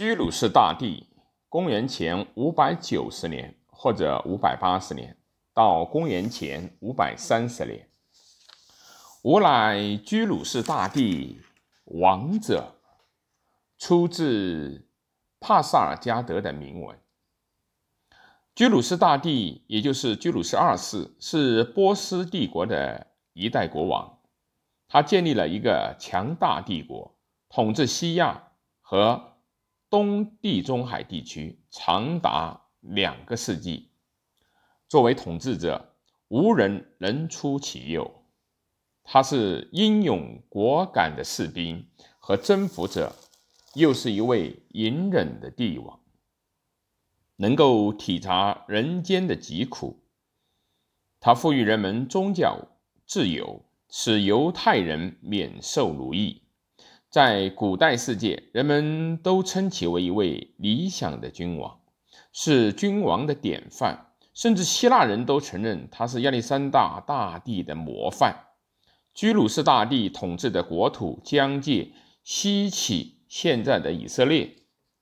居鲁士大帝，公元前五百九十年或者五百八十年到公元前五百三十年，吾乃居鲁士大帝王者，出自帕萨尔加德的铭文。居鲁士大帝，也就是居鲁士二世，是波斯帝国的一代国王，他建立了一个强大帝国，统治西亚和。东地中海地区长达两个世纪，作为统治者，无人能出其右。他是英勇果敢的士兵和征服者，又是一位隐忍的帝王，能够体察人间的疾苦。他赋予人们宗教自由，使犹太人免受奴役。在古代世界，人们都称其为一位理想的君王，是君王的典范，甚至希腊人都承认他是亚历山大大帝的模范。居鲁士大帝统治的国土疆界西起现在的以色列、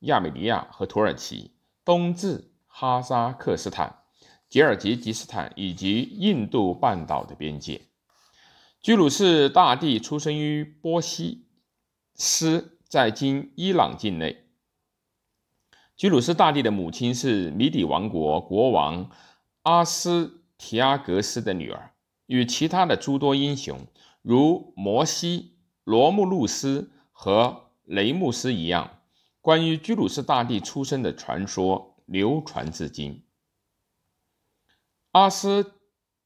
亚美尼亚和土耳其，东至哈萨克斯坦、吉尔吉斯斯坦以及印度半岛的边界。居鲁士大帝出生于波西。斯在今伊朗境内。居鲁士大帝的母亲是米底王国国王阿斯提阿格斯的女儿。与其他的诸多英雄，如摩西、罗慕路斯和雷穆斯一样，关于居鲁士大帝出生的传说流传至今。阿斯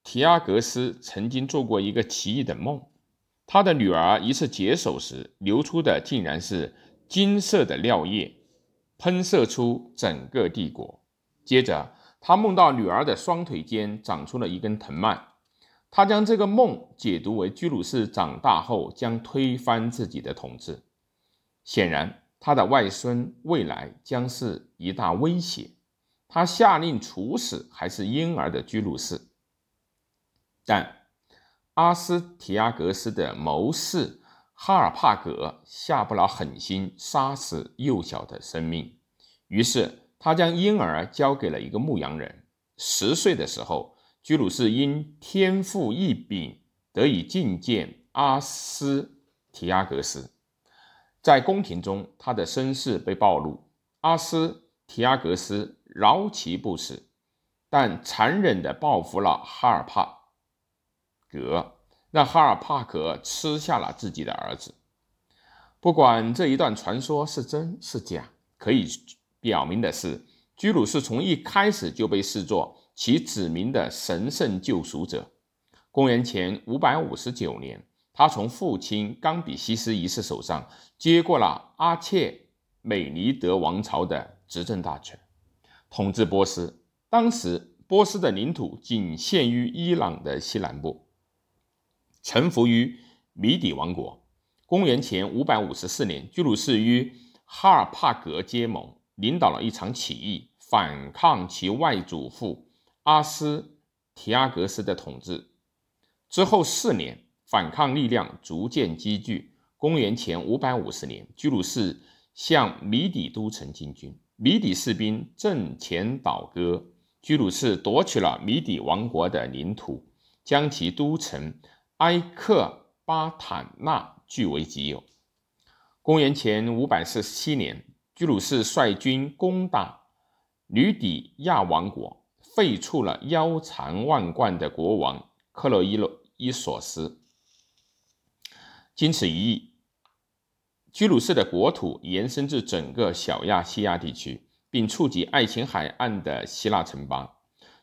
提阿格斯曾经做过一个奇异的梦。他的女儿一次解手时流出的竟然是金色的尿液，喷射出整个帝国。接着，他梦到女儿的双腿间长出了一根藤蔓。他将这个梦解读为居鲁士长大后将推翻自己的统治。显然，他的外孙未来将是一大威胁。他下令处死还是婴儿的居鲁士，但。阿斯提亚格斯的谋士哈尔帕格下不了狠心杀死幼小的生命，于是他将婴儿交给了一个牧羊人。十岁的时候，居鲁士因天赋异禀得以觐见阿斯提亚格斯。在宫廷中，他的身世被暴露，阿斯提亚格斯饶其不死，但残忍地报复了哈尔帕。格让哈尔帕格吃下了自己的儿子。不管这一段传说是真是假，可以表明的是，居鲁士从一开始就被视作其子民的神圣救赎者。公元前五百五十九年，他从父亲冈比西斯一世手上接过了阿切美尼德王朝的执政大权，统治波斯。当时，波斯的领土仅限于伊朗的西南部。臣服于米底王国。公元前五百五十四年，居鲁士与哈尔帕格结盟，领导了一场起义，反抗其外祖父阿斯提阿格斯的统治。之后四年，反抗力量逐渐积聚。公元前五百五十年，居鲁士向米底都城进军，米底士兵阵前倒戈，居鲁士夺取了米底王国的领土，将其都城。埃克巴坦纳据为己有。公元前五百四十七年，居鲁士率军攻打吕底亚王国，废黜了腰缠万贯的国王克洛伊洛伊索斯。经此一役，居鲁士的国土延伸至整个小亚细亚地区，并触及爱琴海岸的希腊城邦。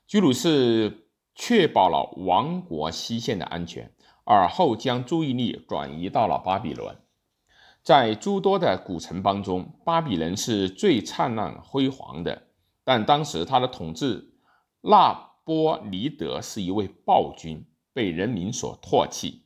居鲁士确保了王国西线的安全。而后将注意力转移到了巴比伦。在诸多的古城邦中，巴比伦是最灿烂辉煌的。但当时他的统治纳波尼德是一位暴君，被人民所唾弃。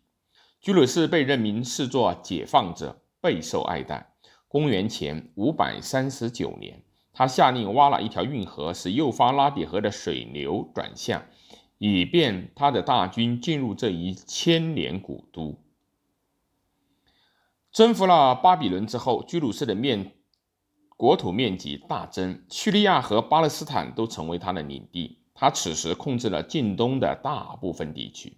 居鲁士被人民视作解放者，备受爱戴。公元前五百三十九年，他下令挖了一条运河，使幼发拉底河的水流转向。以便他的大军进入这一千年古都。征服了巴比伦之后，居鲁士的面国土面积大增，叙利亚和巴勒斯坦都成为他的领地。他此时控制了近东的大部分地区。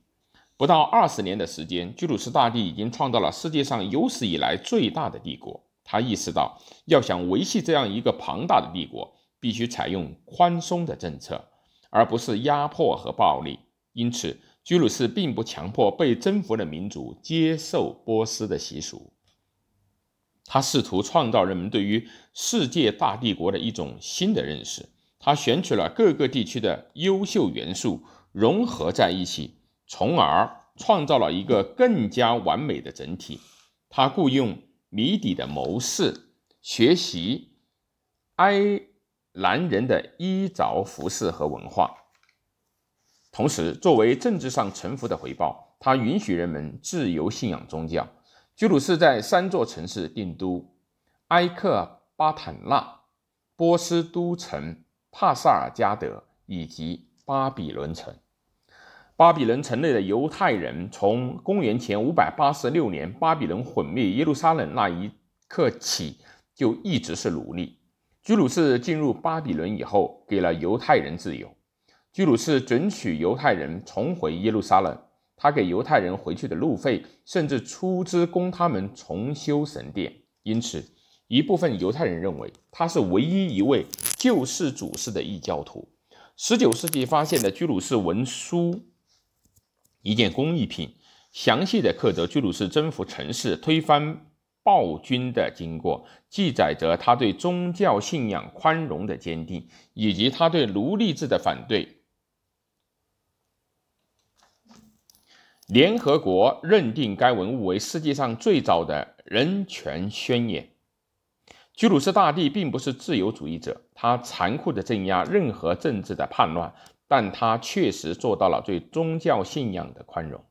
不到二十年的时间，居鲁士大帝已经创造了世界上有史以来最大的帝国。他意识到，要想维系这样一个庞大的帝国，必须采用宽松的政策，而不是压迫和暴力。因此，居鲁士并不强迫被征服的民族接受波斯的习俗。他试图创造人们对于世界大帝国的一种新的认识。他选取了各个地区的优秀元素，融合在一起，从而创造了一个更加完美的整体。他雇佣谜底的谋士，学习埃男人的衣着、服饰和文化。同时，作为政治上臣服的回报，他允许人们自由信仰宗教。居鲁士在三座城市定都：埃克巴坦纳、波斯都城。帕萨尔加德以及巴比伦城，巴比伦城内的犹太人从公元前五百八十六年巴比伦毁灭耶路撒冷那一刻起，就一直是奴隶。居鲁士进入巴比伦以后，给了犹太人自由。居鲁士准许犹太人重回耶路撒冷，他给犹太人回去的路费，甚至出资供他们重修神殿。因此，一部分犹太人认为他是唯一一位。救世主式的异教徒。十九世纪发现的居鲁士文书，一件工艺品，详细的刻着居鲁士征服城市、推翻暴君的经过，记载着他对宗教信仰宽容的坚定，以及他对奴隶制的反对。联合国认定该文物为世界上最早的人权宣言。居鲁士大帝并不是自由主义者，他残酷地镇压任何政治的叛乱，但他确实做到了对宗教信仰的宽容。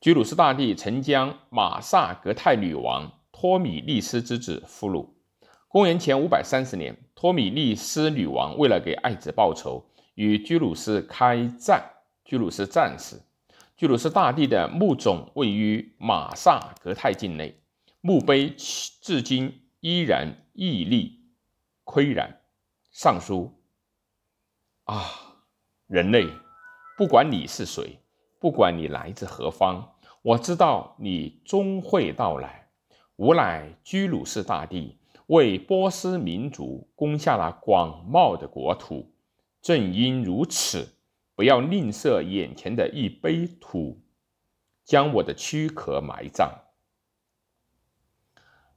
居鲁士大帝曾将马萨格泰女王托米利斯之子俘虏。公元前五百三十年，托米利斯女王为了给爱子报仇，与居鲁士开战，居鲁士战死。居鲁士大帝的墓冢位于马萨格泰境内，墓碑至今依然。屹立岿然，上书啊，人类，不管你是谁，不管你来自何方，我知道你终会到来。吾乃居鲁士大帝，为波斯民族攻下了广袤的国土。正因如此，不要吝啬眼前的一杯土，将我的躯壳埋葬。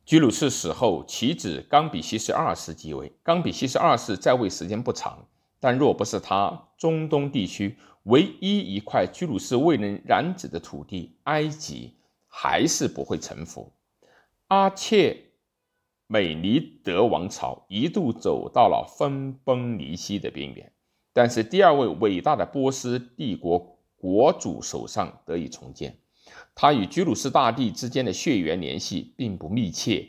居鲁士死后，其子冈比西斯二世继位。冈比西斯二世在位时间不长，但若不是他，中东地区唯一一块居鲁士未能染指的土地——埃及，还是不会臣服。阿切美尼德王朝一度走到了分崩离析的边缘，但是第二位伟大的波斯帝国国主手上得以重建。他与居鲁士大帝之间的血缘联系并不密切。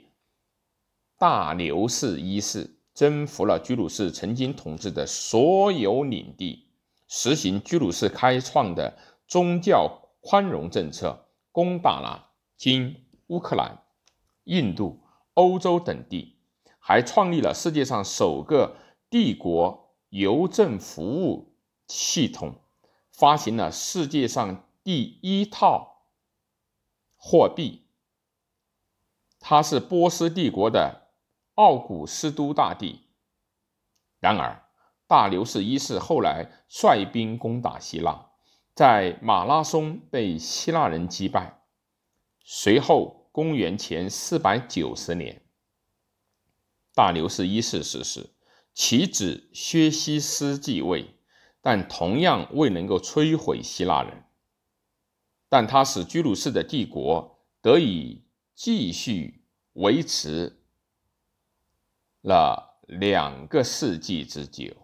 大流士一世征服了居鲁士曾经统治的所有领地，实行居鲁士开创的宗教宽容政策，攻打了今乌克兰、印度、欧洲等地，还创立了世界上首个帝国邮政服务系统，发行了世界上第一套。货币，他是波斯帝国的奥古斯都大帝。然而，大流士一世后来率兵攻打希腊，在马拉松被希腊人击败。随后，公元前四百九十年，大流士一世逝世，其子薛西斯继位，但同样未能够摧毁希腊人。但他使居鲁士的帝国得以继续维持了两个世纪之久。